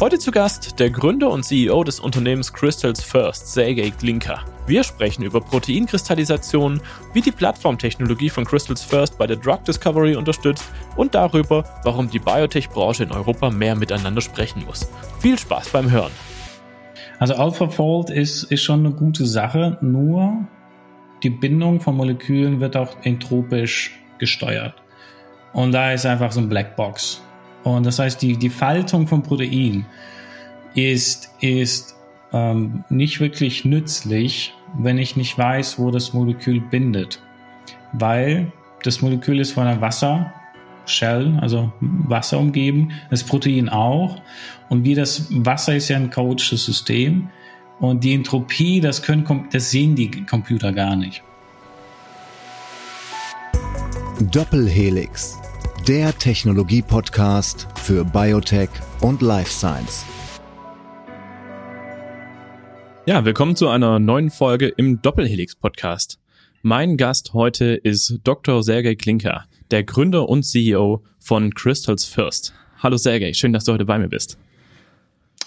Heute zu Gast der Gründer und CEO des Unternehmens Crystals First, Sergey Glinka. Wir sprechen über Proteinkristallisation, wie die Plattformtechnologie von Crystals First bei der Drug Discovery unterstützt und darüber, warum die Biotech-Branche in Europa mehr miteinander sprechen muss. Viel Spaß beim Hören. Also AlphaFold ist, ist schon eine gute Sache, nur die Bindung von Molekülen wird auch entropisch gesteuert. Und da ist einfach so ein Blackbox. Und das heißt, die, die Faltung von Protein ist, ist ähm, nicht wirklich nützlich, wenn ich nicht weiß, wo das Molekül bindet. Weil das Molekül ist von einer Wasser, Shell, also Wasser umgeben, das Protein auch. Und wie das Wasser ist ja ein chaotisches System. Und die Entropie, das, können, das sehen die Computer gar nicht. Doppelhelix der Technologie-Podcast für Biotech und Life Science. Ja, willkommen zu einer neuen Folge im Doppelhelix-Podcast. Mein Gast heute ist Dr. Sergei Klinker, der Gründer und CEO von Crystals First. Hallo Sergei, schön, dass du heute bei mir bist.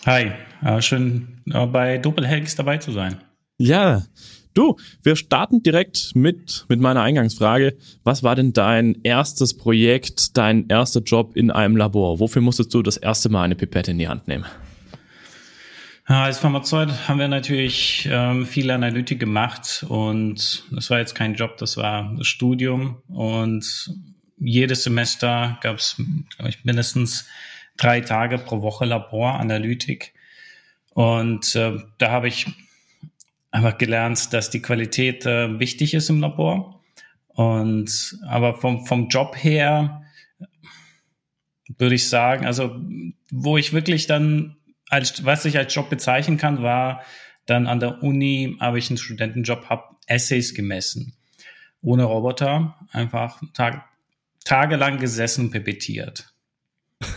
Hi, äh, schön äh, bei Doppelhelix dabei zu sein. Ja, Du, wir starten direkt mit, mit meiner Eingangsfrage. Was war denn dein erstes Projekt, dein erster Job in einem Labor? Wofür musstest du das erste Mal eine Pipette in die Hand nehmen? als Pharmazeut haben wir natürlich ähm, viel Analytik gemacht und das war jetzt kein Job, das war das Studium und jedes Semester gab es mindestens drei Tage pro Woche Laboranalytik und äh, da habe ich einfach gelernt, dass die Qualität äh, wichtig ist im Labor. Und aber vom, vom Job her würde ich sagen, also wo ich wirklich dann als was ich als Job bezeichnen kann, war dann an der Uni habe ich einen Studentenjob, habe Essays gemessen. Ohne Roboter, einfach tag, tagelang gesessen und pipettiert.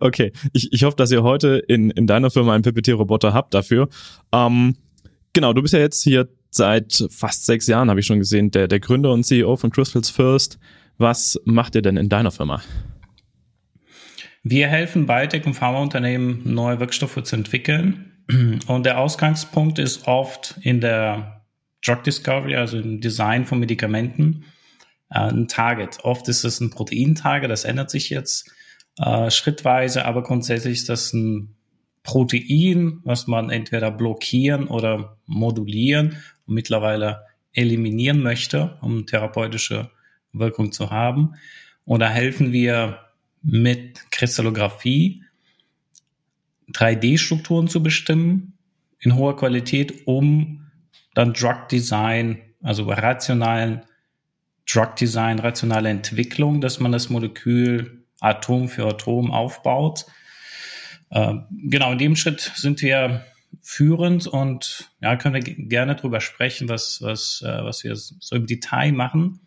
Okay, ich, ich hoffe, dass ihr heute in, in deiner Firma einen Pipetierroboter habt dafür. Ähm, Genau, du bist ja jetzt hier seit fast sechs Jahren, habe ich schon gesehen, der, der Gründer und CEO von Crystals First. Was macht ihr denn in deiner Firma? Wir helfen Biotech- und Pharmaunternehmen, neue Wirkstoffe zu entwickeln. Und der Ausgangspunkt ist oft in der Drug Discovery, also im Design von Medikamenten, äh, ein Target. Oft ist es ein Proteintarget, das ändert sich jetzt äh, schrittweise, aber grundsätzlich ist das ein Protein, was man entweder blockieren oder modulieren und mittlerweile eliminieren möchte, um therapeutische Wirkung zu haben. Da helfen wir mit Kristallographie 3D-Strukturen zu bestimmen in hoher Qualität, um dann Drug Design, also rationalen Drug Design, rationale Entwicklung, dass man das Molekül Atom für Atom aufbaut, genau, in dem Schritt sind wir führend und ja, können wir gerne drüber sprechen, was, was, äh, was wir so im Detail machen.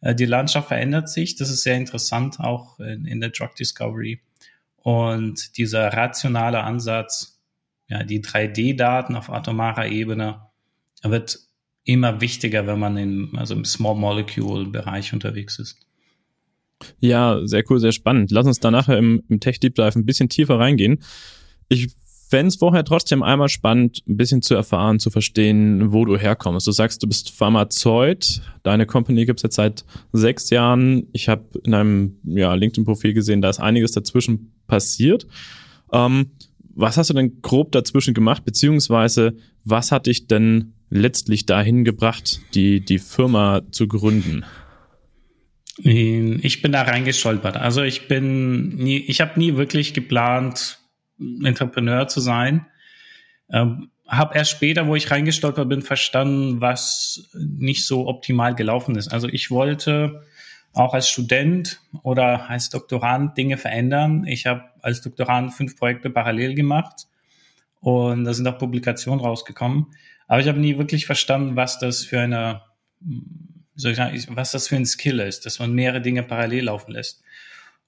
Äh, die Landschaft verändert sich. Das ist sehr interessant, auch in, in der Drug Discovery. Und dieser rationale Ansatz, ja, die 3D-Daten auf atomarer Ebene, wird immer wichtiger, wenn man in, also im Small Molecule Bereich unterwegs ist. Ja, sehr cool, sehr spannend. Lass uns da nachher im, im Tech Deep Dive ein bisschen tiefer reingehen. Ich fände es vorher trotzdem einmal spannend, ein bisschen zu erfahren, zu verstehen, wo du herkommst. Du sagst, du bist Pharmazeut, deine Company gibt es jetzt seit sechs Jahren. Ich habe in einem ja, LinkedIn-Profil gesehen, da ist einiges dazwischen passiert. Ähm, was hast du denn grob dazwischen gemacht, beziehungsweise was hat dich denn letztlich dahin gebracht, die, die Firma zu gründen? Ich bin da reingestolpert. Also ich bin nie, ich habe nie wirklich geplant, Entrepreneur zu sein. Ähm, habe erst später, wo ich reingestolpert bin, verstanden, was nicht so optimal gelaufen ist. Also ich wollte auch als Student oder als Doktorand Dinge verändern. Ich habe als Doktorand fünf Projekte parallel gemacht und da sind auch Publikationen rausgekommen. Aber ich habe nie wirklich verstanden, was das für eine wie soll ich sagen, was das für ein Skill ist, dass man mehrere Dinge parallel laufen lässt.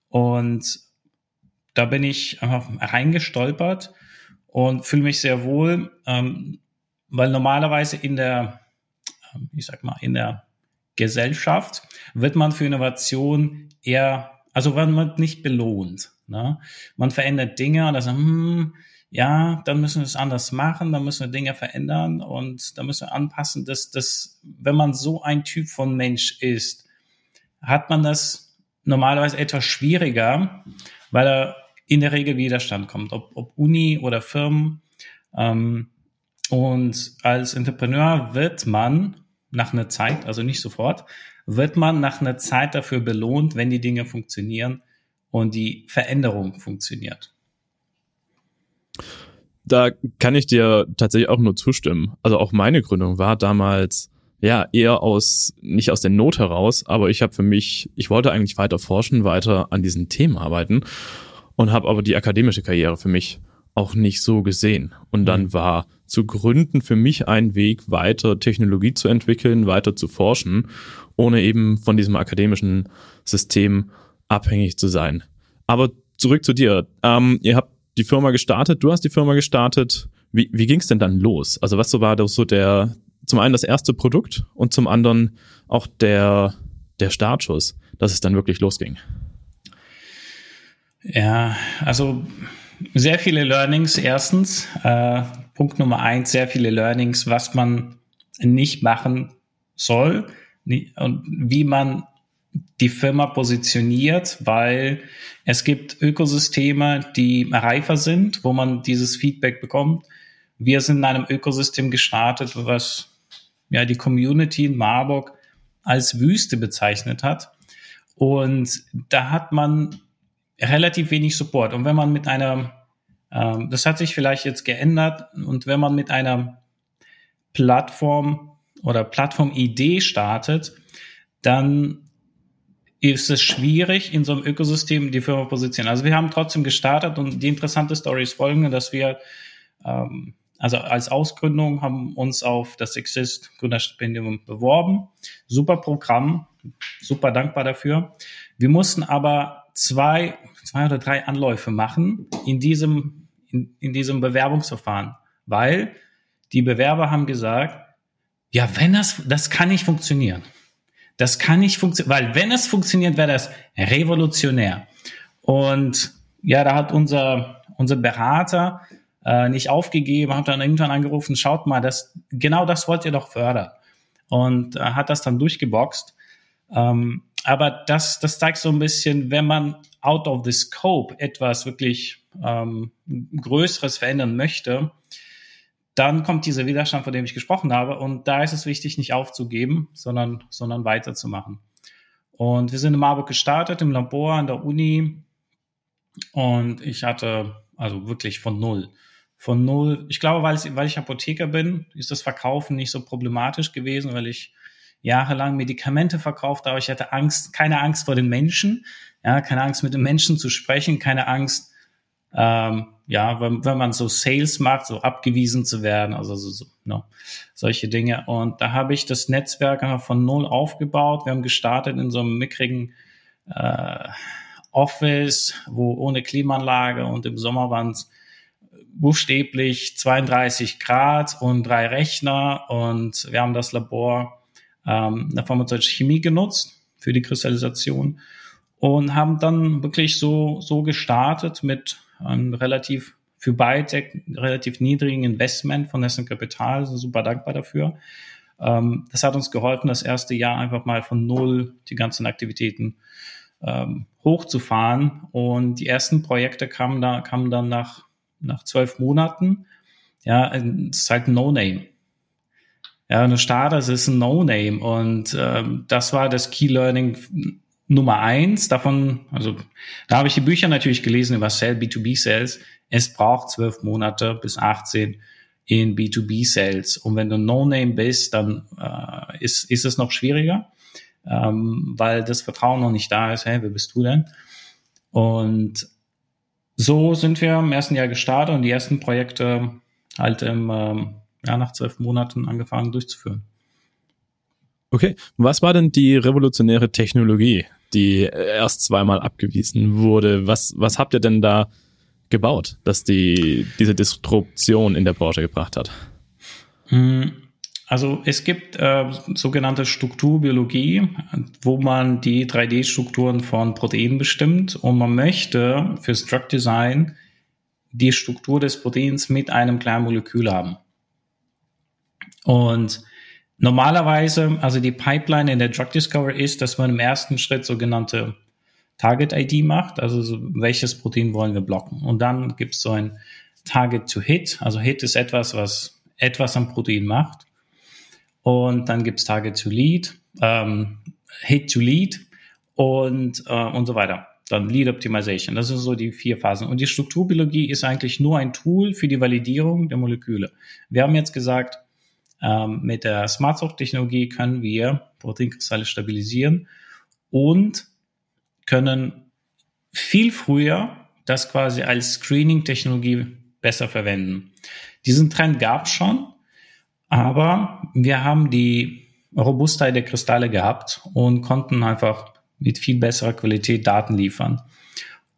Und da bin ich einfach reingestolpert und fühle mich sehr wohl, ähm, weil normalerweise in der, ähm, ich sag mal, in der Gesellschaft wird man für Innovation eher, also wird man nicht belohnt. Ne? Man verändert Dinge und dann sagt, hm, ja, dann müssen wir es anders machen, dann müssen wir Dinge verändern und dann müssen wir anpassen, dass das, wenn man so ein Typ von Mensch ist, hat man das normalerweise etwas schwieriger, weil er in der Regel Widerstand kommt, ob, ob Uni oder Firmen. Ähm, und als Entrepreneur wird man nach einer Zeit, also nicht sofort, wird man nach einer Zeit dafür belohnt, wenn die Dinge funktionieren und die Veränderung funktioniert. Da kann ich dir tatsächlich auch nur zustimmen. Also auch meine Gründung war damals ja eher aus nicht aus der Not heraus, aber ich habe für mich, ich wollte eigentlich weiter forschen, weiter an diesen Themen arbeiten und habe aber die akademische Karriere für mich auch nicht so gesehen. Und dann mhm. war zu gründen für mich ein Weg, weiter Technologie zu entwickeln, weiter zu forschen, ohne eben von diesem akademischen System abhängig zu sein. Aber zurück zu dir. Ähm, ihr habt die Firma gestartet, du hast die Firma gestartet. Wie, wie ging es denn dann los? Also was so war das so der, zum einen das erste Produkt und zum anderen auch der, der Startschuss, dass es dann wirklich losging? Ja, also sehr viele Learnings. Erstens, äh, Punkt Nummer eins, sehr viele Learnings, was man nicht machen soll und wie man die Firma positioniert, weil es gibt Ökosysteme, die reifer sind, wo man dieses Feedback bekommt. Wir sind in einem Ökosystem gestartet, was ja die Community in Marburg als Wüste bezeichnet hat. Und da hat man relativ wenig Support. Und wenn man mit einer, ähm, das hat sich vielleicht jetzt geändert, und wenn man mit einer Plattform oder Plattformidee startet, dann ist es schwierig, in so einem Ökosystem die Firma positionieren. Also wir haben trotzdem gestartet und die interessante Story ist folgende, dass wir ähm, also als Ausgründung haben uns auf das Exist Gründerstipendium beworben. Super Programm, super dankbar dafür. Wir mussten aber zwei, zwei oder drei Anläufe machen in diesem, in, in diesem Bewerbungsverfahren, weil die Bewerber haben gesagt, ja, wenn das, das kann nicht funktionieren. Das kann nicht funktionieren, weil wenn es funktioniert, wäre das revolutionär. Und ja, da hat unser, unser Berater äh, nicht aufgegeben, hat dann irgendwann angerufen, schaut mal, das, genau das wollt ihr doch fördern. Und äh, hat das dann durchgeboxt. Ähm, aber das, das zeigt so ein bisschen, wenn man out of the scope etwas wirklich ähm, Größeres verändern möchte, dann kommt dieser Widerstand, von dem ich gesprochen habe. Und da ist es wichtig, nicht aufzugeben, sondern, sondern weiterzumachen. Und wir sind in Marburg gestartet, im Labor an der Uni. Und ich hatte also wirklich von null. Von null. Ich glaube, weil ich, weil ich Apotheker bin, ist das Verkaufen nicht so problematisch gewesen, weil ich jahrelang Medikamente verkauft habe. Ich hatte Angst, keine Angst vor den Menschen, ja, keine Angst mit den Menschen zu sprechen, keine Angst, ähm, ja, wenn, wenn man so Sales macht, so abgewiesen zu werden, also so, so no, solche Dinge. Und da habe ich das Netzwerk einfach von null aufgebaut. Wir haben gestartet in so einem mickrigen äh, Office, wo ohne Klimaanlage und im Sommer waren es buchstäblich 32 Grad und drei Rechner und wir haben das Labor ähm, der pharmazeutischen Chemie genutzt für die Kristallisation und haben dann wirklich so, so gestartet mit ein relativ für Biotech relativ niedrigen Investment von Nessen Kapital, also super dankbar dafür. Ähm, das hat uns geholfen, das erste Jahr einfach mal von null die ganzen Aktivitäten ähm, hochzufahren. Und die ersten Projekte kamen da, kamen dann nach, nach zwölf Monaten. Ja, es ist halt ein No-Name. Ja, eine Starter ist ein No-Name. Und ähm, das war das Key Learning Nummer eins davon, also da habe ich die Bücher natürlich gelesen über Sell, B2B Sales. Es braucht zwölf Monate bis 18 in B2B Sales. Und wenn du No-Name bist, dann äh, ist, ist es noch schwieriger, ähm, weil das Vertrauen noch nicht da ist. Hey, wer bist du denn? Und so sind wir im ersten Jahr gestartet und die ersten Projekte halt im, ähm, ja, nach zwölf Monaten angefangen durchzuführen. Okay, was war denn die revolutionäre Technologie, die erst zweimal abgewiesen wurde. Was, was habt ihr denn da gebaut, dass die diese Disruption in der Branche gebracht hat? Hm, Also es gibt äh, sogenannte Strukturbiologie, wo man die 3D-Strukturen von Proteinen bestimmt und man möchte fürs Drug Design die Struktur des Proteins mit einem kleinen Molekül haben. Und normalerweise, also die Pipeline in der Drug Discovery ist, dass man im ersten Schritt sogenannte Target ID macht, also so, welches Protein wollen wir blocken. Und dann gibt es so ein Target to Hit. Also Hit ist etwas, was etwas am Protein macht. Und dann gibt es Target to Lead, ähm, Hit to Lead und, äh, und so weiter. Dann Lead Optimization. Das sind so die vier Phasen. Und die Strukturbiologie ist eigentlich nur ein Tool für die Validierung der Moleküle. Wir haben jetzt gesagt, ähm, mit der Smart Technologie können wir Proteinkristalle stabilisieren und können viel früher das quasi als Screening-Technologie besser verwenden. Diesen Trend gab es schon, aber wir haben die Robustheit der Kristalle gehabt und konnten einfach mit viel besserer Qualität Daten liefern.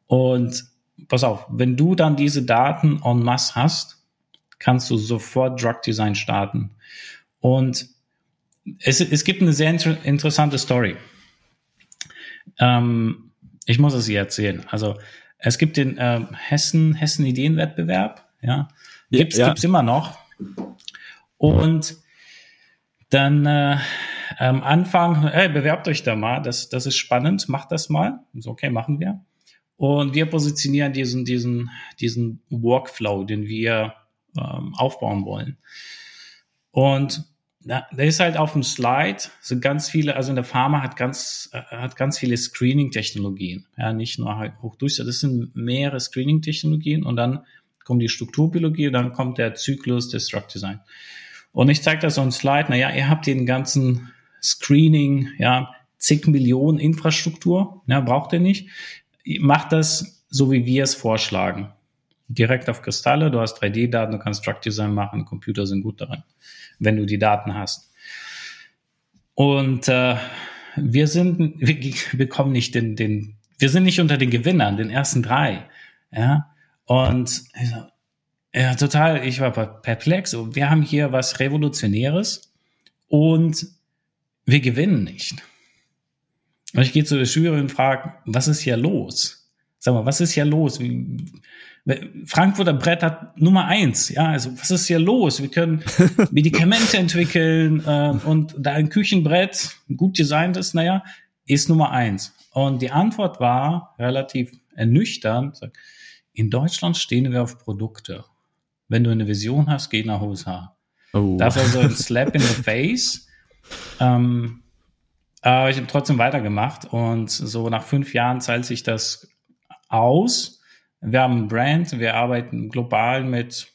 Und pass auf, wenn du dann diese Daten en masse hast, kannst du sofort Drug Design starten. Und es, es gibt eine sehr inter interessante Story. Ähm, ich muss es hier erzählen. Also es gibt den äh, Hessen Hessen Ideenwettbewerb, ja, gibt's ja. gibt's immer noch. Und dann äh, am Anfang, hey, bewerbt euch da mal, das, das ist spannend, macht das mal. So, okay, machen wir. Und wir positionieren diesen, diesen, diesen Workflow, den wir ähm, aufbauen wollen. Und da, da ist halt auf dem Slide sind ganz viele, also in der Pharma hat ganz, äh, hat ganz viele Screening-Technologien. Ja, nicht nur halt hochdurch, das sind mehrere Screening-Technologien und dann kommt die Strukturbiologie und dann kommt der Zyklus des Drug Design. Und ich zeige das auf dem Slide, naja, ihr habt den ganzen Screening, ja, zig Millionen Infrastruktur, ja, braucht ihr nicht. Macht das so, wie wir es vorschlagen. Direkt auf Kristalle, du hast 3D-Daten, du kannst Drug Design machen, Computer sind gut darin wenn du die Daten hast. Und äh, wir sind, wir, wir kommen nicht den, den, wir sind nicht unter den Gewinnern, den ersten drei. Ja. Und ja, total, ich war perplex. Wir haben hier was Revolutionäres und wir gewinnen nicht. Und ich gehe zu der Jury und frage, was ist hier los? Sag mal, was ist hier los? Frankfurter Brett hat Nummer eins. Ja, also was ist hier los? Wir können Medikamente entwickeln äh, und da ein Küchenbrett, gut designtes, naja, ist Nummer eins. Und die Antwort war relativ ernüchternd. In Deutschland stehen wir auf Produkte. Wenn du eine Vision hast, geh nach USA. Oh. Das war so ein Slap in the face. Ähm, aber ich habe trotzdem weitergemacht und so nach fünf Jahren zahlt sich das aus wir haben ein Brand, wir arbeiten global mit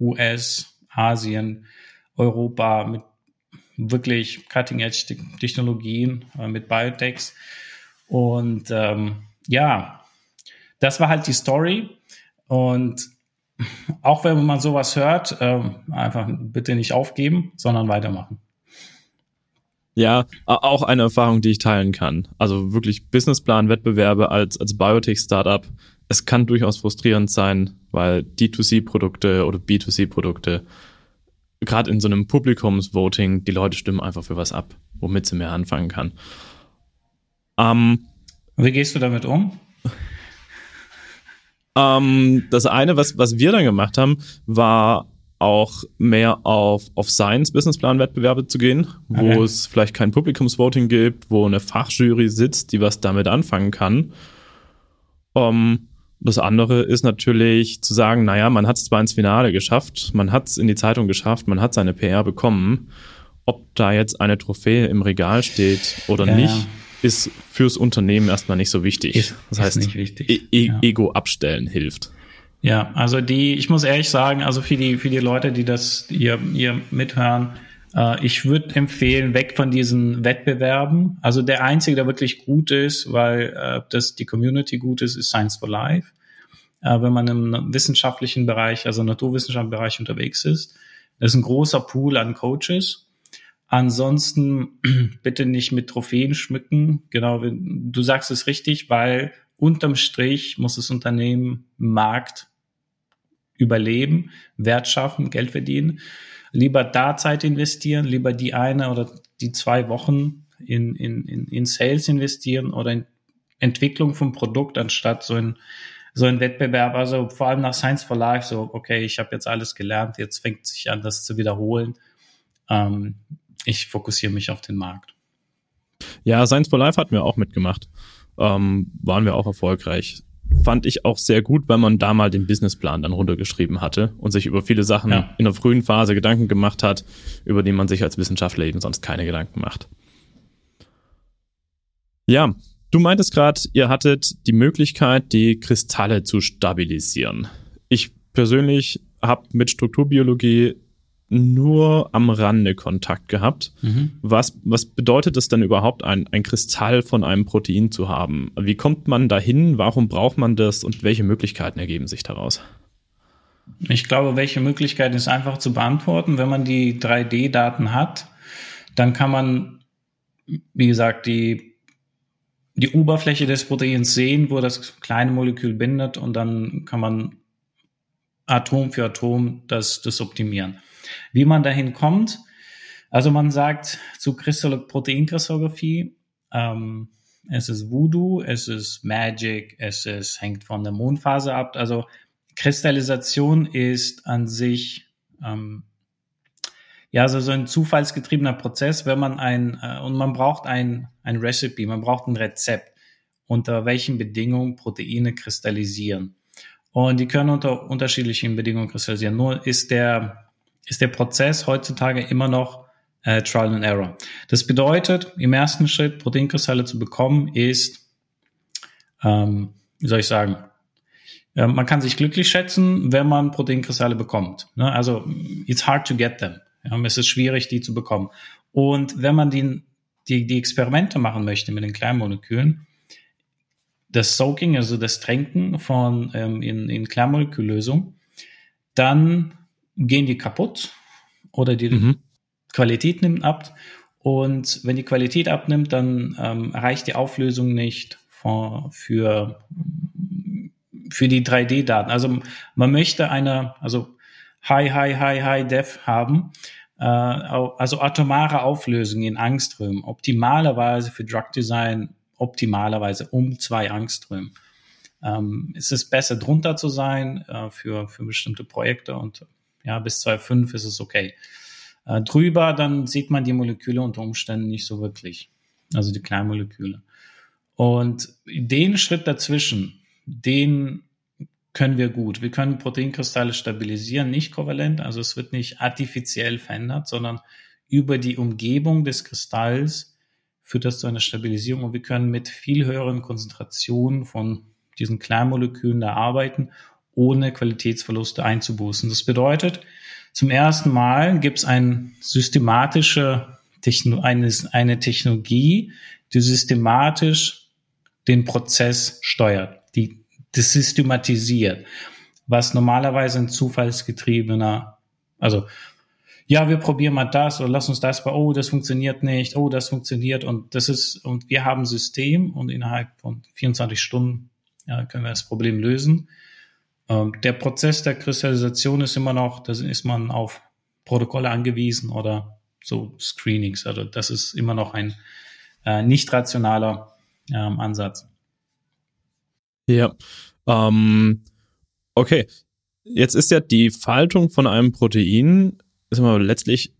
US, Asien, Europa, mit wirklich Cutting-Edge-Technologien, äh, mit Biotechs. Und ähm, ja, das war halt die Story. Und auch wenn man sowas hört, ähm, einfach bitte nicht aufgeben, sondern weitermachen. Ja, auch eine Erfahrung, die ich teilen kann. Also wirklich Businessplan, Wettbewerbe als, als Biotech-Startup es kann durchaus frustrierend sein, weil D2C-Produkte oder B2C-Produkte, gerade in so einem Publikumsvoting, die Leute stimmen einfach für was ab, womit sie mehr anfangen kann. Ähm, Wie gehst du damit um? Ähm, das eine, was, was wir dann gemacht haben, war auch mehr auf, auf Science-Businessplan-Wettbewerbe zu gehen, wo okay. es vielleicht kein Publikumsvoting gibt, wo eine Fachjury sitzt, die was damit anfangen kann. Um, ähm, das andere ist natürlich zu sagen, naja, man hat es zwar ins Finale geschafft, man hat es in die Zeitung geschafft, man hat seine PR bekommen. Ob da jetzt eine Trophäe im Regal steht oder ja. nicht, ist fürs Unternehmen erstmal nicht so wichtig. Ist, das heißt, e e ja. Ego abstellen hilft. Ja, also die, ich muss ehrlich sagen, also für die, für die Leute, die das hier, hier mithören, äh, ich würde empfehlen, weg von diesen Wettbewerben. Also der einzige, der wirklich gut ist, weil äh, das die Community gut ist, ist Science for Life. Äh, wenn man im wissenschaftlichen Bereich, also naturwissenschaftlichen Bereich unterwegs ist, das ist ein großer Pool an Coaches. Ansonsten bitte nicht mit Trophäen schmücken. Genau, du sagst es richtig, weil unterm Strich muss das Unternehmen Markt überleben, Wert schaffen, Geld verdienen. Lieber da Zeit investieren, lieber die eine oder die zwei Wochen in, in, in, in Sales investieren oder in Entwicklung vom Produkt, anstatt so ein, so ein Wettbewerb. Also vor allem nach Science for Life, so, okay, ich habe jetzt alles gelernt, jetzt fängt sich an, das zu wiederholen. Ähm, ich fokussiere mich auf den Markt. Ja, Science for Life hatten wir auch mitgemacht. Ähm, waren wir auch erfolgreich. Fand ich auch sehr gut, weil man da mal den Businessplan dann runtergeschrieben hatte und sich über viele Sachen ja. in der frühen Phase Gedanken gemacht hat, über die man sich als Wissenschaftler eben sonst keine Gedanken macht. Ja, du meintest gerade, ihr hattet die Möglichkeit, die Kristalle zu stabilisieren. Ich persönlich habe mit Strukturbiologie nur am Rande Kontakt gehabt. Mhm. Was, was bedeutet es denn überhaupt, ein, ein Kristall von einem Protein zu haben? Wie kommt man dahin? Warum braucht man das? Und welche Möglichkeiten ergeben sich daraus? Ich glaube, welche Möglichkeiten ist einfach zu beantworten. Wenn man die 3D-Daten hat, dann kann man, wie gesagt, die, die Oberfläche des Proteins sehen, wo das kleine Molekül bindet und dann kann man Atom für Atom das, das optimieren. Wie man dahin kommt, also man sagt zu Proteinkristallographie, ähm, es ist Voodoo, es ist Magic, es ist, hängt von der Mondphase ab. Also Kristallisation ist an sich ähm, ja so, so ein zufallsgetriebener Prozess, wenn man ein äh, und man braucht ein ein Recipe, man braucht ein Rezept, unter welchen Bedingungen Proteine kristallisieren. Und die können unter unterschiedlichen Bedingungen kristallisieren. Nur ist der ist der Prozess heutzutage immer noch äh, Trial and Error. Das bedeutet, im ersten Schritt Proteinkristalle zu bekommen, ist, ähm, wie soll ich sagen, man kann sich glücklich schätzen, wenn man Proteinkristalle bekommt. Ne? Also it's hard to get them. Es ist schwierig, die zu bekommen. Und wenn man die, die, die Experimente machen möchte mit den Kleinmolekülen, das Soaking, also das Tränken von ähm, in, in Kleinmoleküllösung, dann gehen die kaputt oder die mhm. Qualität nimmt ab. Und wenn die Qualität abnimmt, dann ähm, reicht die Auflösung nicht für, für, für die 3D-Daten. Also man möchte eine, also High, High, High, High Def haben, äh, also atomare Auflösung in Angströmen. Optimalerweise für Drug Design, optimalerweise um zwei Angströmen. Ähm, es ist besser drunter zu sein äh, für, für bestimmte Projekte und ja, bis 2,5 ist es okay. Äh, drüber, dann sieht man die Moleküle unter Umständen nicht so wirklich. Also die Kleinmoleküle. Und den Schritt dazwischen, den können wir gut. Wir können Proteinkristalle stabilisieren, nicht kovalent, also es wird nicht artifiziell verändert, sondern über die Umgebung des Kristalls führt das zu einer Stabilisierung und wir können mit viel höheren Konzentrationen von diesen Kleinmolekülen da arbeiten ohne Qualitätsverluste einzubußen. Das bedeutet, zum ersten Mal gibt es ein systematische Techno eine, eine Technologie, die systematisch den Prozess steuert, die das systematisiert, was normalerweise ein zufallsgetriebener, also ja, wir probieren mal das oder lass uns das bei, oh, das funktioniert nicht, oh, das funktioniert und das ist, und wir haben System und innerhalb von 24 Stunden ja, können wir das Problem lösen. Ähm, der Prozess der Kristallisation ist immer noch, da ist man auf Protokolle angewiesen oder so Screenings. Also das ist immer noch ein äh, nicht rationaler ähm, Ansatz. Ja. Ähm, okay. Jetzt ist ja die Faltung von einem Protein ist immer letztlich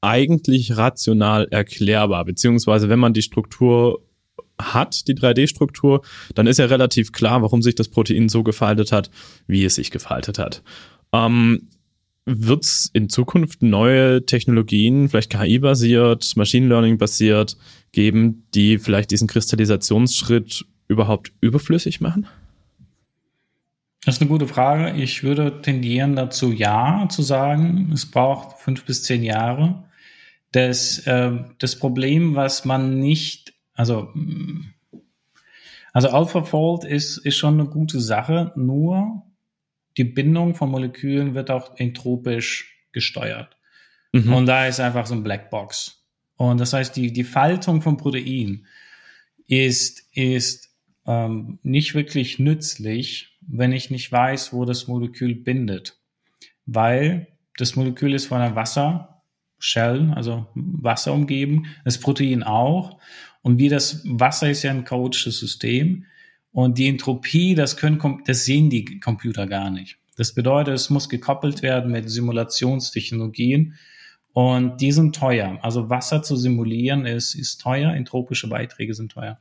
eigentlich rational erklärbar, beziehungsweise wenn man die Struktur hat, die 3D-Struktur, dann ist ja relativ klar, warum sich das Protein so gefaltet hat, wie es sich gefaltet hat. Ähm, Wird es in Zukunft neue Technologien, vielleicht KI-basiert, Machine Learning-basiert, geben, die vielleicht diesen Kristallisationsschritt überhaupt überflüssig machen? Das ist eine gute Frage. Ich würde tendieren dazu, ja zu sagen. Es braucht fünf bis zehn Jahre. Das, äh, das Problem, was man nicht also, also AlphaFold ist, ist schon eine gute Sache, nur die Bindung von Molekülen wird auch entropisch gesteuert. Mhm. Und da ist einfach so ein Blackbox. Und das heißt, die, die Faltung von Protein ist, ist ähm, nicht wirklich nützlich, wenn ich nicht weiß, wo das Molekül bindet. Weil das Molekül ist von einer Wassershell, also Wasser umgeben, das Protein auch. Und wie das Wasser ist ja ein chaotisches System. Und die Entropie, das können, das sehen die Computer gar nicht. Das bedeutet, es muss gekoppelt werden mit Simulationstechnologien. Und die sind teuer. Also Wasser zu simulieren ist, ist teuer. Entropische Beiträge sind teuer.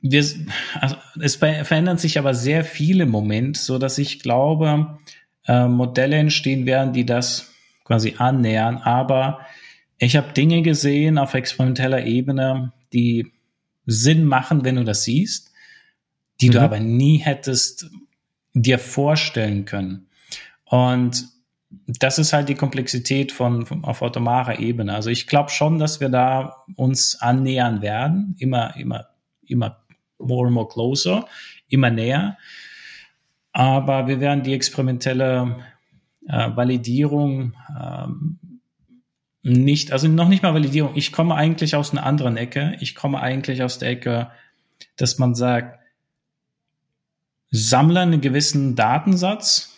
Wir, also es verändern sich aber sehr viele Momente, so dass ich glaube, äh, Modelle entstehen werden, die das quasi annähern. Aber ich habe Dinge gesehen auf experimenteller Ebene, die Sinn machen, wenn du das siehst, die mhm. du aber nie hättest dir vorstellen können. Und das ist halt die Komplexität von, von auf automarer Ebene. Also ich glaube schon, dass wir da uns annähern werden, immer, immer, immer more and more closer, immer näher. Aber wir werden die experimentelle äh, Validierung ähm, nicht, also noch nicht mal Validierung. Ich komme eigentlich aus einer anderen Ecke. Ich komme eigentlich aus der Ecke, dass man sagt, sammle einen gewissen Datensatz,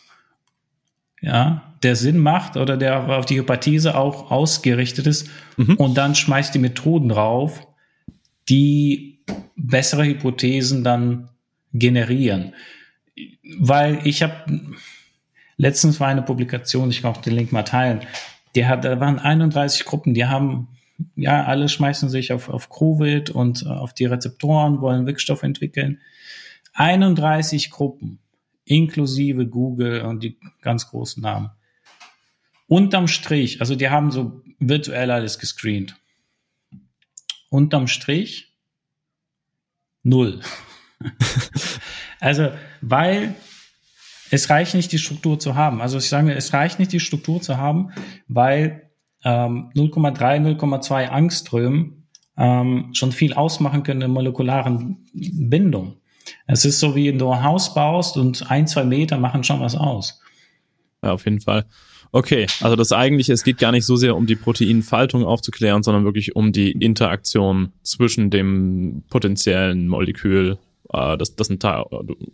ja, der Sinn macht oder der auf die Hypothese auch ausgerichtet ist mhm. und dann schmeißt die Methoden drauf, die bessere Hypothesen dann generieren. Weil ich habe letztens war eine Publikation, ich kann auch den Link mal teilen, die hat, da waren 31 Gruppen, die haben, ja, alle schmeißen sich auf, auf Covid und auf die Rezeptoren, wollen Wirkstoff entwickeln. 31 Gruppen, inklusive Google und die ganz großen Namen. Unterm Strich, also die haben so virtuell alles gescreent. Unterm Strich null. also, weil es reicht nicht, die Struktur zu haben. Also ich sage, es reicht nicht, die Struktur zu haben, weil ähm, 0,3, 0,2 Angströmen ähm, schon viel ausmachen können in molekularen Bindung. Es ist so, wie du ein Haus baust und ein, zwei Meter machen schon was aus. Ja, auf jeden Fall. Okay, also das eigentliche, es geht gar nicht so sehr um die Proteinfaltung aufzuklären, sondern wirklich um die Interaktion zwischen dem potenziellen Molekül, äh, das, das ein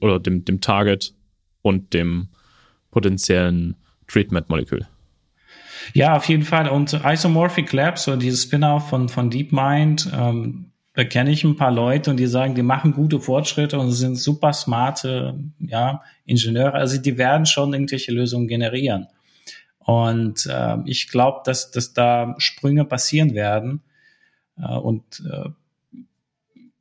oder dem, dem Target und dem potenziellen Treatment-Molekül. Ja, auf jeden Fall. Und Isomorphic Labs, so dieses Spin-off von, von DeepMind, ähm, da kenne ich ein paar Leute und die sagen, die machen gute Fortschritte und sind super smarte ja, Ingenieure. Also die werden schon irgendwelche Lösungen generieren. Und äh, ich glaube, dass, dass da Sprünge passieren werden. Äh, und äh,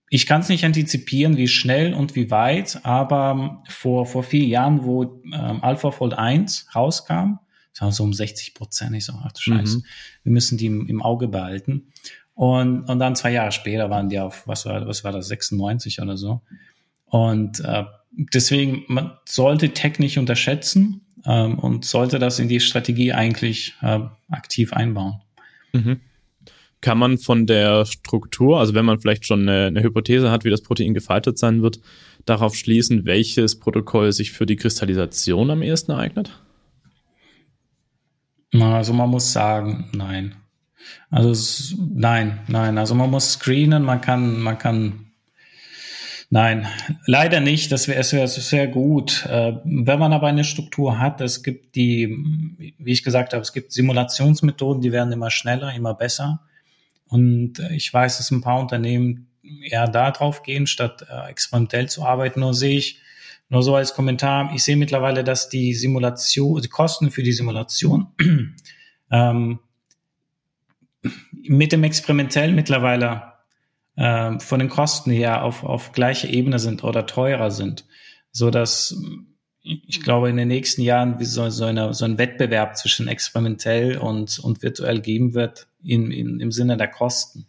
ich kann es nicht antizipieren, wie schnell und wie weit, aber vor, vor vier Jahren, wo ähm, AlphaFold 1 rauskam, das war so um 60 Prozent, ich so, ach du Scheiße, mhm. wir müssen die im, im, Auge behalten. Und, und dann zwei Jahre später waren die auf, was war, was war das, 96 oder so. Und äh, deswegen, man sollte Tech nicht unterschätzen ähm, und sollte das in die Strategie eigentlich äh, aktiv einbauen. Mhm kann man von der Struktur, also wenn man vielleicht schon eine, eine, Hypothese hat, wie das Protein gefaltet sein wird, darauf schließen, welches Protokoll sich für die Kristallisation am ehesten eignet? Also man muss sagen, nein. Also nein, nein. Also man muss screenen, man kann, man kann Nein, leider nicht. Das wäre wär sehr gut. Äh, wenn man aber eine Struktur hat, es gibt die, wie ich gesagt habe, es gibt Simulationsmethoden, die werden immer schneller, immer besser. Und äh, ich weiß, dass ein paar Unternehmen eher da drauf gehen, statt äh, experimentell zu arbeiten. Nur sehe ich, nur so als Kommentar, ich sehe mittlerweile, dass die Simulation, die Kosten für die Simulation ähm, mit dem Experimentell mittlerweile äh, von den Kosten her auf, auf gleiche Ebene sind oder teurer sind, so dass ich glaube, in den nächsten Jahren wie so, so, eine, so ein Wettbewerb zwischen experimentell und, und virtuell geben wird in, in, im Sinne der Kosten.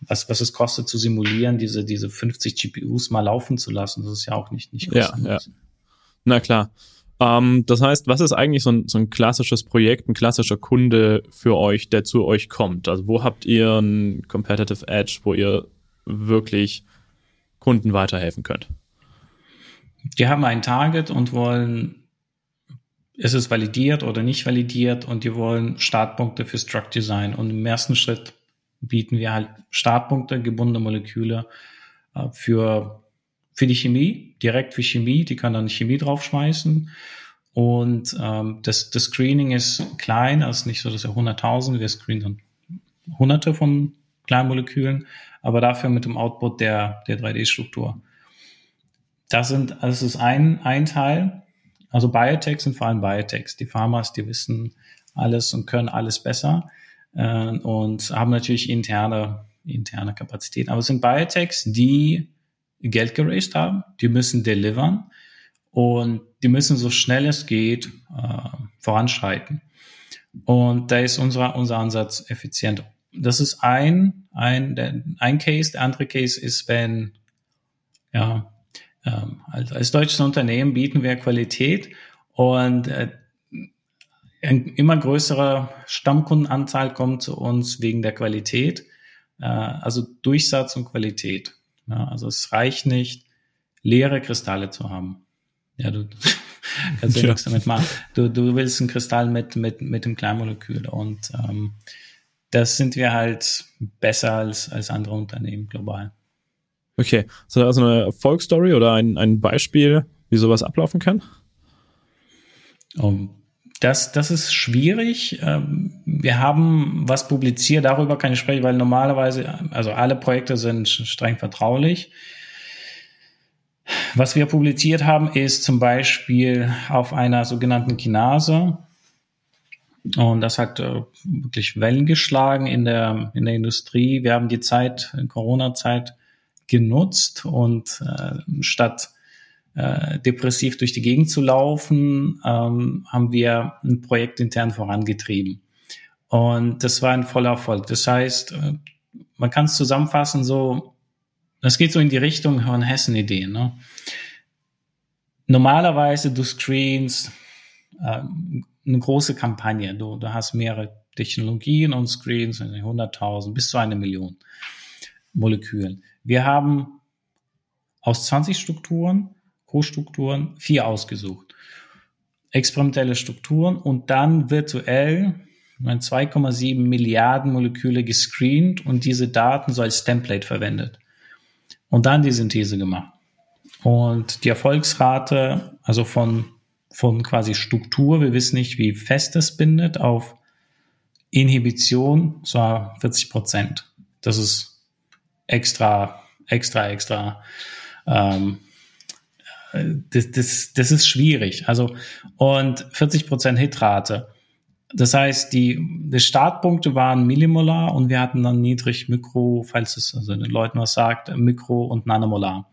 Was, was es kostet zu simulieren, diese, diese 50 GPUs mal laufen zu lassen, das ist ja auch nicht, nicht kostenlos. Ja, ja. Na klar. Ähm, das heißt, was ist eigentlich so ein, so ein klassisches Projekt, ein klassischer Kunde für euch, der zu euch kommt? Also wo habt ihr ein Competitive Edge, wo ihr wirklich Kunden weiterhelfen könnt? die haben ein Target und wollen, ist es validiert oder nicht validiert und die wollen Startpunkte für Struct Design. Und im ersten Schritt bieten wir halt Startpunkte, gebundene Moleküle äh, für, für die Chemie, direkt für Chemie, die können dann Chemie draufschmeißen. Und ähm, das, das Screening ist klein, also nicht so, dass er 100.000, wir screenen dann hunderte von kleinen Molekülen, aber dafür mit dem Output der, der 3D-Struktur. Das sind, das ist ein, ein Teil. Also Biotechs sind vor allem Biotechs. Die Pharmas, die wissen alles und können alles besser äh, und haben natürlich interne, interne Kapazitäten. Aber es sind Biotechs, die Geld geraced haben, die müssen delivern und die müssen so schnell es geht äh, voranschreiten. Und da ist unser, unser Ansatz effizient. Das ist ein, ein, ein Case. Der andere Case ist, wenn, ja, ähm, als, deutsches Unternehmen bieten wir Qualität und äh, ein immer größerer Stammkundenanteil kommt zu uns wegen der Qualität, äh, also Durchsatz und Qualität. Ja, also es reicht nicht, leere Kristalle zu haben. Ja, du kannst ja, nichts damit machen. Du, du willst ein Kristall mit, mit, mit dem Kleinmolekül und ähm, das sind wir halt besser als, als andere Unternehmen global. Okay, das also eine Erfolgsstory oder ein, ein Beispiel, wie sowas ablaufen kann? Um, das, das ist schwierig. Ähm, wir haben was publiziert, darüber kann ich sprechen, weil normalerweise, also alle Projekte sind streng vertraulich. Was wir publiziert haben, ist zum Beispiel auf einer sogenannten Kinase. Und das hat äh, wirklich Wellen geschlagen in der, in der Industrie. Wir haben die Zeit, Corona-Zeit, genutzt und äh, statt äh, depressiv durch die Gegend zu laufen, ähm, haben wir ein Projekt intern vorangetrieben. Und das war ein voller Erfolg. Das heißt, äh, man kann es zusammenfassen so, das geht so in die Richtung von Hessen-Ideen. Ne? Normalerweise du screens äh, eine große Kampagne. Du, du hast mehrere Technologien und Screens, 100.000 bis zu eine Million Molekülen. Wir haben aus 20 Strukturen, Co-Strukturen, vier ausgesucht. Experimentelle Strukturen und dann virtuell 2,7 Milliarden Moleküle gescreent und diese Daten so als Template verwendet. Und dann die Synthese gemacht. Und die Erfolgsrate, also von, von quasi Struktur, wir wissen nicht, wie fest es bindet, auf Inhibition, so 40 Prozent. Das ist extra, extra, extra. Ähm, das, das, das ist schwierig. Also, und 40 Prozent Hitrate. Das heißt, die, die Startpunkte waren Millimolar und wir hatten dann niedrig Mikro, falls es also den Leuten was sagt, Mikro und Nanomolar.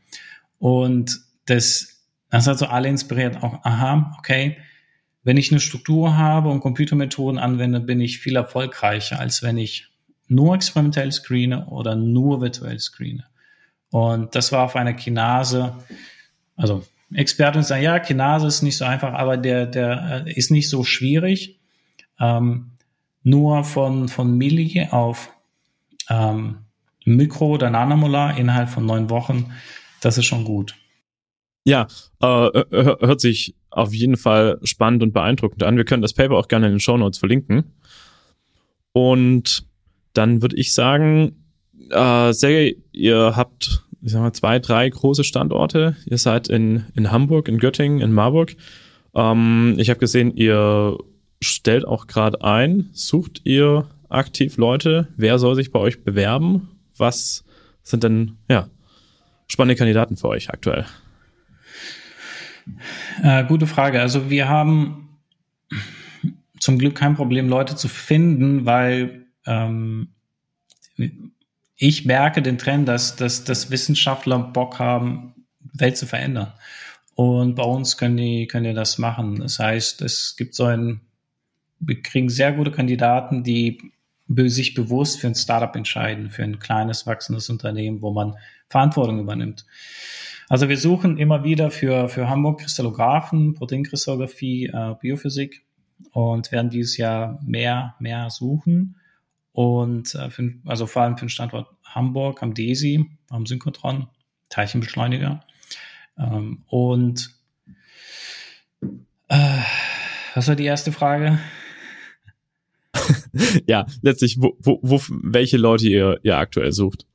Und das, das hat so alle inspiriert, auch, aha, okay, wenn ich eine Struktur habe und Computermethoden anwende, bin ich viel erfolgreicher, als wenn ich nur experimentell screene oder nur virtuell screene. Und das war auf einer Kinase, also Experten sagen, ja, Kinase ist nicht so einfach, aber der, der äh, ist nicht so schwierig. Ähm, nur von, von Milli auf ähm, Mikro- oder Nanomolar innerhalb von neun Wochen, das ist schon gut. Ja, äh, hört sich auf jeden Fall spannend und beeindruckend an. Wir können das Paper auch gerne in den Show Notes verlinken. Und dann würde ich sagen, äh, Sergej, ihr habt, ich sag mal, zwei, drei große Standorte. Ihr seid in, in Hamburg, in Göttingen, in Marburg. Ähm, ich habe gesehen, ihr stellt auch gerade ein. Sucht ihr aktiv Leute? Wer soll sich bei euch bewerben? Was sind denn, ja, spannende Kandidaten für euch aktuell? Äh, gute Frage. Also wir haben zum Glück kein Problem, Leute zu finden, weil ähm, ich merke den Trend, dass, dass, dass Wissenschaftler Bock haben, Welt zu verändern. Und bei uns können die, können die das machen. Das heißt, es gibt so ein, wir kriegen sehr gute Kandidaten, die sich bewusst für ein Startup entscheiden, für ein kleines, wachsendes Unternehmen, wo man Verantwortung übernimmt. Also wir suchen immer wieder für, für Hamburg Kristallographen, Proteinkristallographie, äh, Biophysik und werden dieses Jahr mehr, mehr suchen. Und äh, für, also vor allem für den Standort Hamburg am DESI, am Synchrotron, Teilchenbeschleuniger. Ähm, und äh, was war die erste Frage? ja, letztlich, wo, wo, wo, welche Leute ihr, ihr aktuell sucht.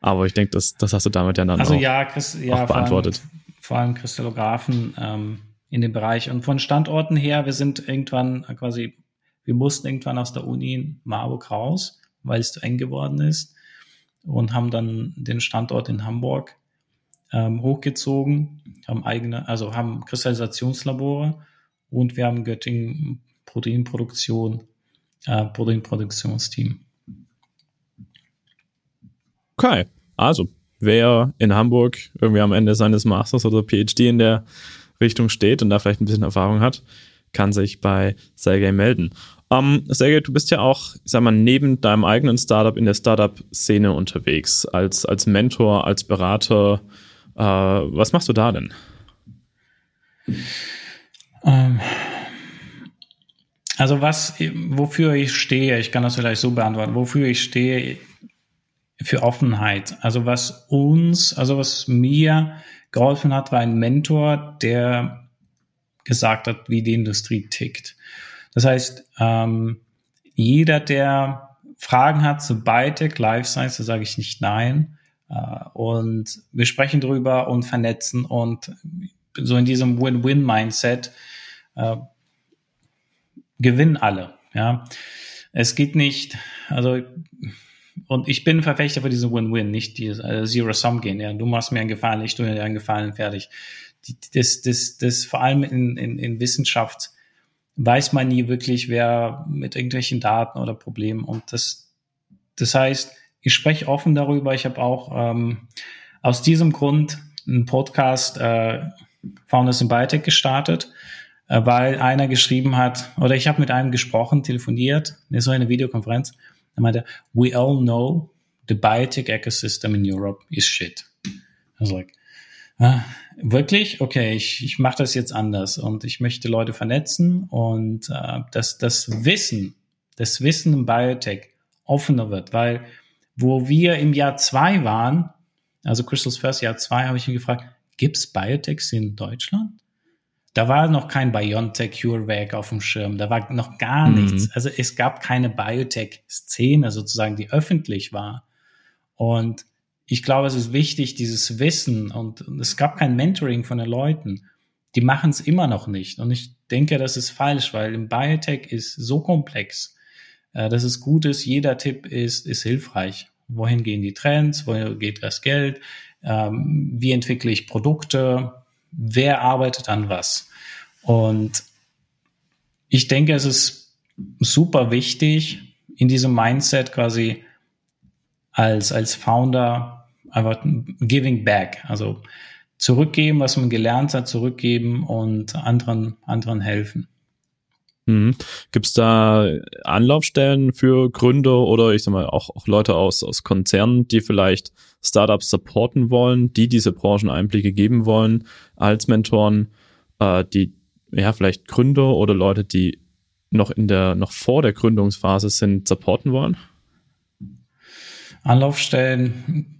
Aber ich denke, das, das hast du damit ja dann also auch, ja, Chris, ja, auch beantwortet. Vor allem, vor allem Kristallographen ähm, in dem Bereich. Und von Standorten her, wir sind irgendwann quasi, wir mussten irgendwann aus der Uni in Marburg raus, weil es zu eng geworden ist und haben dann den Standort in Hamburg ähm, hochgezogen, haben eigene, also haben Kristallisationslabore und wir haben Göttingen Proteinproduktion, äh, Proteinproduktionsteam. Okay, also wer in Hamburg irgendwie am Ende seines Masters oder PhD in der Richtung steht und da vielleicht ein bisschen Erfahrung hat, kann sich bei Sergey melden. Ähm, Sergey, du bist ja auch, ich sag mal, neben deinem eigenen Startup in der Startup-Szene unterwegs, als, als Mentor, als Berater. Uh, was machst du da denn? Ähm, also was, wofür ich stehe, ich kann das vielleicht so beantworten, wofür ich stehe, für Offenheit. Also was uns, also was mir geholfen hat, war ein Mentor, der gesagt hat, wie die Industrie tickt. Das heißt, ähm, jeder, der Fragen hat zu Biotech, Life Science, da sage ich nicht nein. Äh, und wir sprechen drüber und vernetzen und so in diesem Win-Win-Mindset äh, gewinnen alle. Ja, es geht nicht, also und ich bin Verfechter für diese Win-Win, nicht die äh, Zero-Sum-Gehen. Ja, du machst mir einen Gefallen, ich tue dir einen Gefallen, fertig. Das, das, das vor allem in, in, in Wissenschaft weiß man nie wirklich, wer mit irgendwelchen Daten oder Problemen. Und das, das heißt, ich spreche offen darüber. Ich habe auch ähm, aus diesem Grund einen Podcast äh, Founders in Biotech gestartet, äh, weil einer geschrieben hat, oder ich habe mit einem gesprochen, telefoniert, so eine Videokonferenz, er meinte, we all know the biotech ecosystem in Europe is shit. I was like, wirklich? Okay, ich, ich mache das jetzt anders und ich möchte Leute vernetzen und äh, dass das Wissen, das Wissen im Biotech offener wird, weil wo wir im Jahr zwei waren, also Crystals First Jahr zwei, habe ich ihn gefragt, gibt's Biotechs in Deutschland? Da war noch kein BioNTech CureVac auf dem Schirm, da war noch gar mhm. nichts. Also es gab keine Biotech-Szene sozusagen, die öffentlich war. Und ich glaube, es ist wichtig, dieses Wissen und, es gab kein Mentoring von den Leuten. Die machen es immer noch nicht. Und ich denke, das ist falsch, weil im Biotech ist so komplex, äh, dass es gut ist, jeder Tipp ist, ist hilfreich. Wohin gehen die Trends? Wohin geht das Geld? Ähm, wie entwickle ich Produkte? wer arbeitet an was. Und ich denke, es ist super wichtig, in diesem Mindset quasi als, als Founder einfach giving back, also zurückgeben, was man gelernt hat, zurückgeben und anderen, anderen helfen. Mhm. Gibt es da Anlaufstellen für Gründer oder ich sag mal auch, auch Leute aus, aus Konzernen, die vielleicht Startups supporten wollen, die diese Brancheneinblicke geben wollen als Mentoren, äh, die ja vielleicht Gründer oder Leute, die noch in der noch vor der Gründungsphase sind, supporten wollen? Anlaufstellen.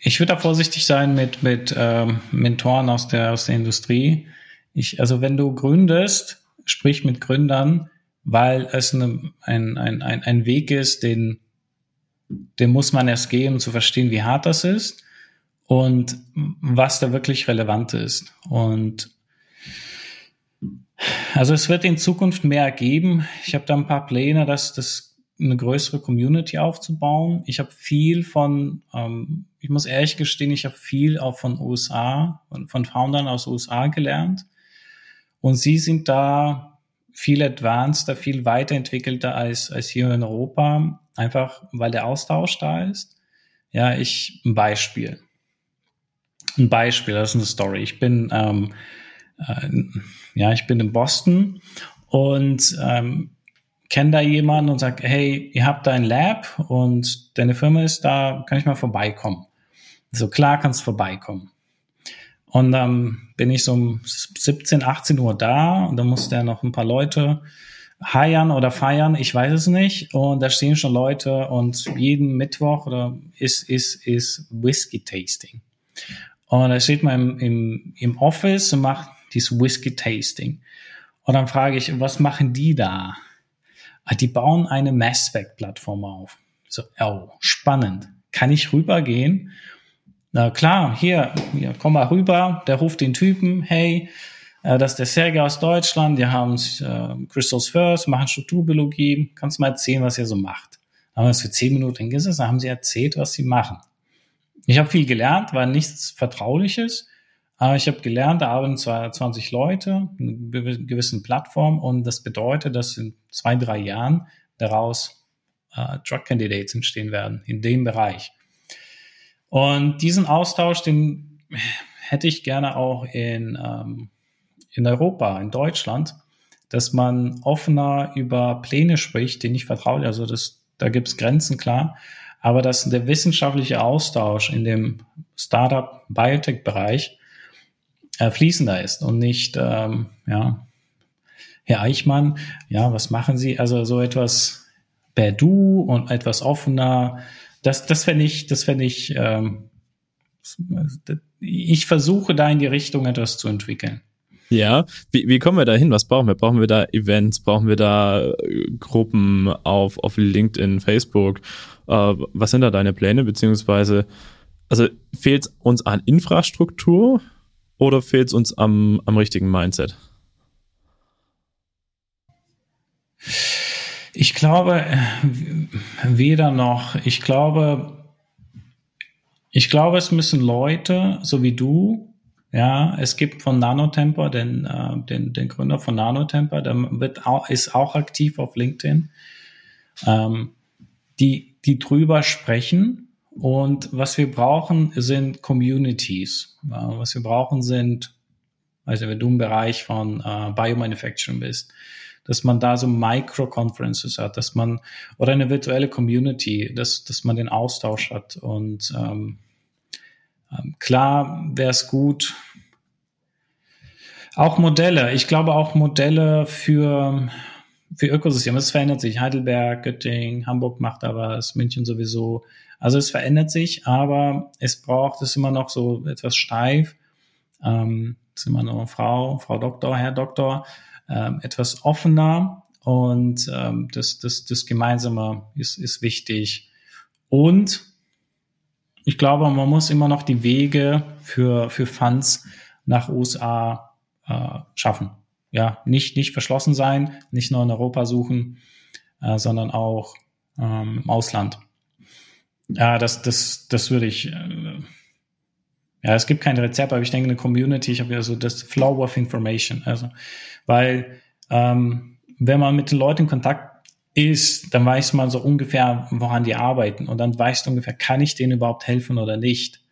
Ich würde da vorsichtig sein mit mit ähm, Mentoren aus der aus der Industrie. Ich also wenn du gründest sprich mit Gründern, weil es eine, ein, ein, ein, ein Weg ist, den, den muss man erst gehen, um zu verstehen, wie hart das ist und was da wirklich relevant ist. Und also es wird in Zukunft mehr geben. Ich habe da ein paar Pläne, dass das eine größere Community aufzubauen. Ich habe viel von, ähm, ich muss ehrlich gestehen, ich habe viel auch von USA, von Foundern aus USA gelernt. Und sie sind da viel advanceder, viel weiterentwickelter als, als hier in Europa, einfach weil der Austausch da ist. Ja, ich, ein Beispiel. Ein Beispiel, das ist eine Story. Ich bin, ähm, äh, ja, ich bin in Boston und ähm, kenne da jemanden und sage, hey, ihr habt da ein Lab und deine Firma ist da, kann ich mal vorbeikommen? So klar kannst vorbeikommen. Und dann ähm, bin ich so um 17, 18 Uhr da und dann musste er noch ein paar Leute heiern oder feiern, ich weiß es nicht. Und da stehen schon Leute und jeden Mittwoch oder ist, ist, ist Whisky Tasting. Und da steht man im, im, im Office und macht dieses Whisky Tasting. Und dann frage ich, was machen die da? Die bauen eine Massspec-Plattform auf. So, oh, spannend. kann ich rübergehen? Na klar, hier, hier, komm mal rüber. Der ruft den Typen, hey, äh, das ist der Sergei aus Deutschland, die haben äh, Crystals First, machen Strukturbiologie. Kannst du mal erzählen, was ihr so macht? Haben wir es für zehn Minuten hingesetzt, haben sie erzählt, was sie machen. Ich habe viel gelernt, war nichts Vertrauliches, aber ich habe gelernt, da arbeiten 20 Leute, eine gewissen Plattform und das bedeutet, dass in zwei, drei Jahren daraus äh, Drug Candidates entstehen werden in dem Bereich. Und diesen Austausch, den hätte ich gerne auch in ähm, in Europa, in Deutschland, dass man offener über Pläne spricht, die nicht vertraut. Also das, da gibt es Grenzen, klar. Aber dass der wissenschaftliche Austausch in dem Startup-Biotech-Bereich äh, fließender ist und nicht, ähm, ja, Herr Eichmann, ja, was machen Sie? Also so etwas per Du und etwas offener. Das, das fände ich, das fände ich, ähm, ich versuche da in die Richtung etwas zu entwickeln. Ja, wie, wie kommen wir da hin? Was brauchen wir? Brauchen wir da Events? Brauchen wir da äh, Gruppen auf, auf LinkedIn, Facebook? Äh, was sind da deine Pläne? Beziehungsweise, also fehlt es uns an Infrastruktur oder fehlt es uns am, am richtigen Mindset? Ich glaube, weder noch. Ich glaube, ich glaube, es müssen Leute, so wie du, ja, es gibt von Nanotemper, den, äh, den, den Gründer von Nanotemper, der wird auch, ist auch aktiv auf LinkedIn, ähm, die, die drüber sprechen. Und was wir brauchen, sind Communities. Was wir brauchen, sind, also wenn du im Bereich von äh, Biomanufacturing bist, dass man da so Micro-Conferences hat, dass man, oder eine virtuelle Community, dass, dass man den Austausch hat und ähm, ähm, klar wäre es gut. Auch Modelle. Ich glaube auch Modelle für, für Ökosysteme. Es verändert sich. Heidelberg, Göttingen, Hamburg macht da was, München sowieso. Also es verändert sich, aber es braucht es immer noch so etwas steif. Ähm, ist immer nur Frau, Frau Doktor, Herr Doktor, ähm, etwas offener und ähm, das, das, das Gemeinsame ist, ist wichtig. Und ich glaube, man muss immer noch die Wege für, für Funds nach USA äh, schaffen. Ja, nicht, nicht verschlossen sein, nicht nur in Europa suchen, äh, sondern auch ähm, im Ausland. Ja, das, das, das würde ich. Äh, ja, es gibt kein Rezept, aber ich denke, eine Community, ich habe ja so das Flow of Information. Also, weil ähm, wenn man mit den Leuten in Kontakt ist, dann weiß man so ungefähr, woran die arbeiten. Und dann weißt du ungefähr, kann ich denen überhaupt helfen oder nicht.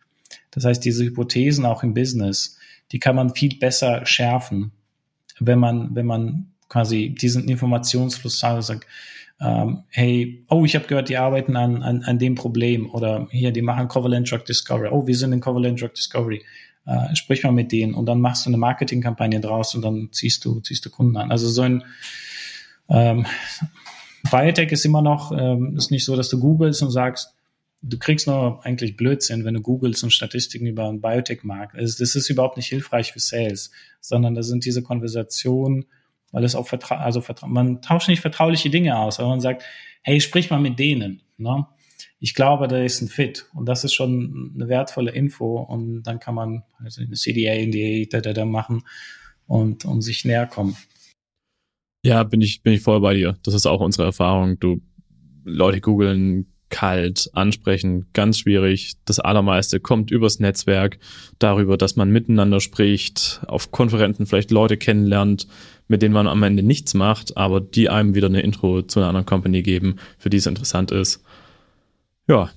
Das heißt, diese Hypothesen auch im Business, die kann man viel besser schärfen, wenn man, wenn man quasi diesen Informationsfluss sagt, ähm, hey, oh, ich habe gehört, die arbeiten an, an, an dem Problem oder hier, die machen Covalent Drug Discovery. Oh, wir sind in Covalent Drug Discovery. Äh, sprich mal mit denen und dann machst du eine Marketingkampagne draus und dann ziehst du, ziehst du Kunden an. Also so ein ähm, Biotech ist immer noch, ähm, ist nicht so, dass du googelst und sagst, du kriegst nur eigentlich Blödsinn, wenn du googelst und Statistiken über einen Biotech-Markt. Also das ist überhaupt nicht hilfreich für Sales, sondern da sind diese Konversationen, weil es auch vertra also vertra man tauscht nicht vertrauliche Dinge aus, aber man sagt, hey, sprich mal mit denen. Ne? Ich glaube, da ist ein Fit und das ist schon eine wertvolle Info und dann kann man also eine CDA, NDA, da, da, da machen und, und sich näher kommen. Ja, bin ich, bin ich voll bei dir. Das ist auch unsere Erfahrung. Du, Leute googeln kalt, ansprechen, ganz schwierig. Das Allermeiste kommt übers Netzwerk, darüber, dass man miteinander spricht, auf Konferenzen vielleicht Leute kennenlernt, mit denen man am Ende nichts macht, aber die einem wieder eine Intro zu einer anderen Company geben, für die es interessant ist. Ja.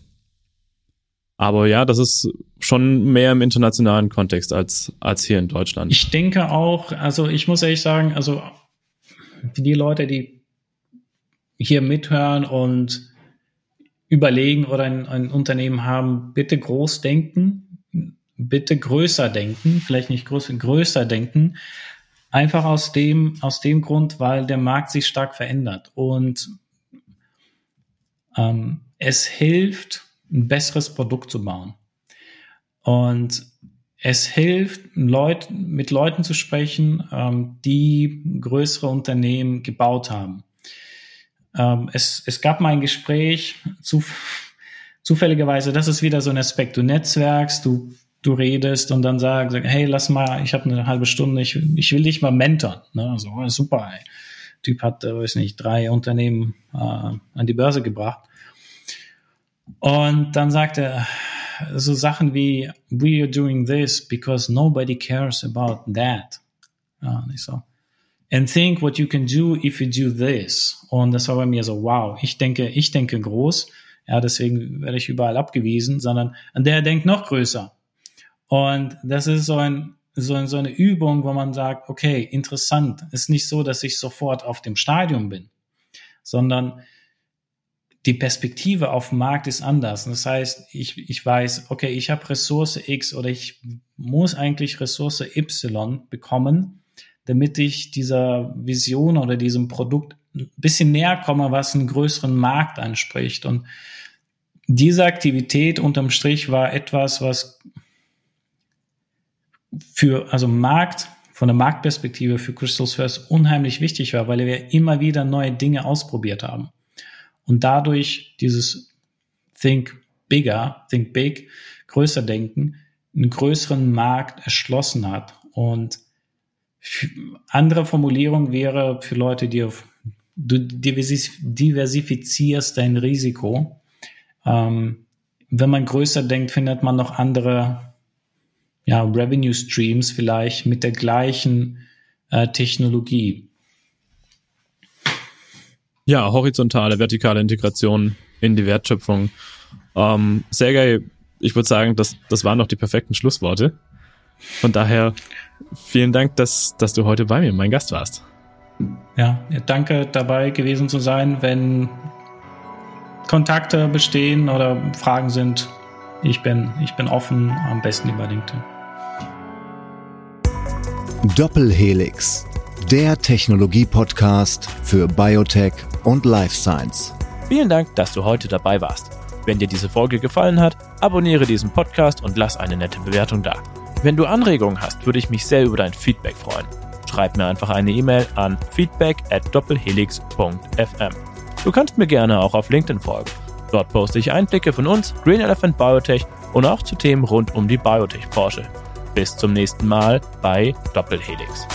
Aber ja, das ist schon mehr im internationalen Kontext als, als hier in Deutschland. Ich denke auch, also ich muss ehrlich sagen, also die Leute, die hier mithören und überlegen oder ein, ein Unternehmen haben, bitte groß denken, bitte größer denken, vielleicht nicht groß, größer denken. Einfach aus dem, aus dem Grund, weil der Markt sich stark verändert und ähm, es hilft, ein besseres Produkt zu bauen. Und es hilft, Leut, mit Leuten zu sprechen, ähm, die größere Unternehmen gebaut haben. Ähm, es, es gab mal ein Gespräch zu, zufälligerweise, das ist wieder so ein Aspekt, du netzwerkst, du, du redest und dann sagst, hey, lass mal, ich habe eine halbe Stunde, ich, ich will dich mal mentoren. Ne? So, oh, super, ey. Typ hat, äh, weiß nicht, drei Unternehmen äh, an die Börse gebracht. Und dann sagt er so Sachen wie, we are doing this because nobody cares about that. Ja, nicht so. And think what you can do if you do this. Und das war bei mir so, wow, ich denke, ich denke groß. Ja, deswegen werde ich überall abgewiesen, sondern der denkt noch größer. Und das ist so ein, so, so eine Übung, wo man sagt, okay, interessant. Ist nicht so, dass ich sofort auf dem Stadium bin, sondern die Perspektive auf dem Markt ist anders. Das heißt, ich, ich weiß, okay, ich habe Ressource X oder ich muss eigentlich Ressource Y bekommen, damit ich dieser Vision oder diesem Produkt ein bisschen näher komme, was einen größeren Markt anspricht. Und diese Aktivität unterm Strich war etwas, was für, also Markt, von der Marktperspektive für Crystals First unheimlich wichtig war, weil wir immer wieder neue Dinge ausprobiert haben und dadurch dieses Think Bigger, Think Big, größer denken, einen größeren Markt erschlossen hat. Und andere Formulierung wäre für Leute, die auf, du diversifizierst dein Risiko. Ähm, wenn man größer denkt, findet man noch andere ja, Revenue Streams vielleicht mit der gleichen äh, Technologie. Ja, horizontale, vertikale Integration in die Wertschöpfung. Ähm, Sergei, ich würde sagen, das, das waren doch die perfekten Schlussworte. Von daher vielen Dank, dass, dass du heute bei mir mein Gast warst. Ja, danke dabei gewesen zu sein. Wenn Kontakte bestehen oder Fragen sind, ich bin, ich bin offen, am besten über LinkedIn. Doppelhelix, der Technologie-Podcast für Biotech und Life Science. Vielen Dank, dass du heute dabei warst. Wenn dir diese Folge gefallen hat, abonniere diesen Podcast und lass eine nette Bewertung da. Wenn du Anregungen hast, würde ich mich sehr über dein Feedback freuen. Schreib mir einfach eine E-Mail an feedback at doppelhelix.fm. Du kannst mir gerne auch auf LinkedIn folgen. Dort poste ich Einblicke von uns, Green Elephant Biotech und auch zu Themen rund um die Biotech-Branche. Bis zum nächsten Mal bei Doppelhelix.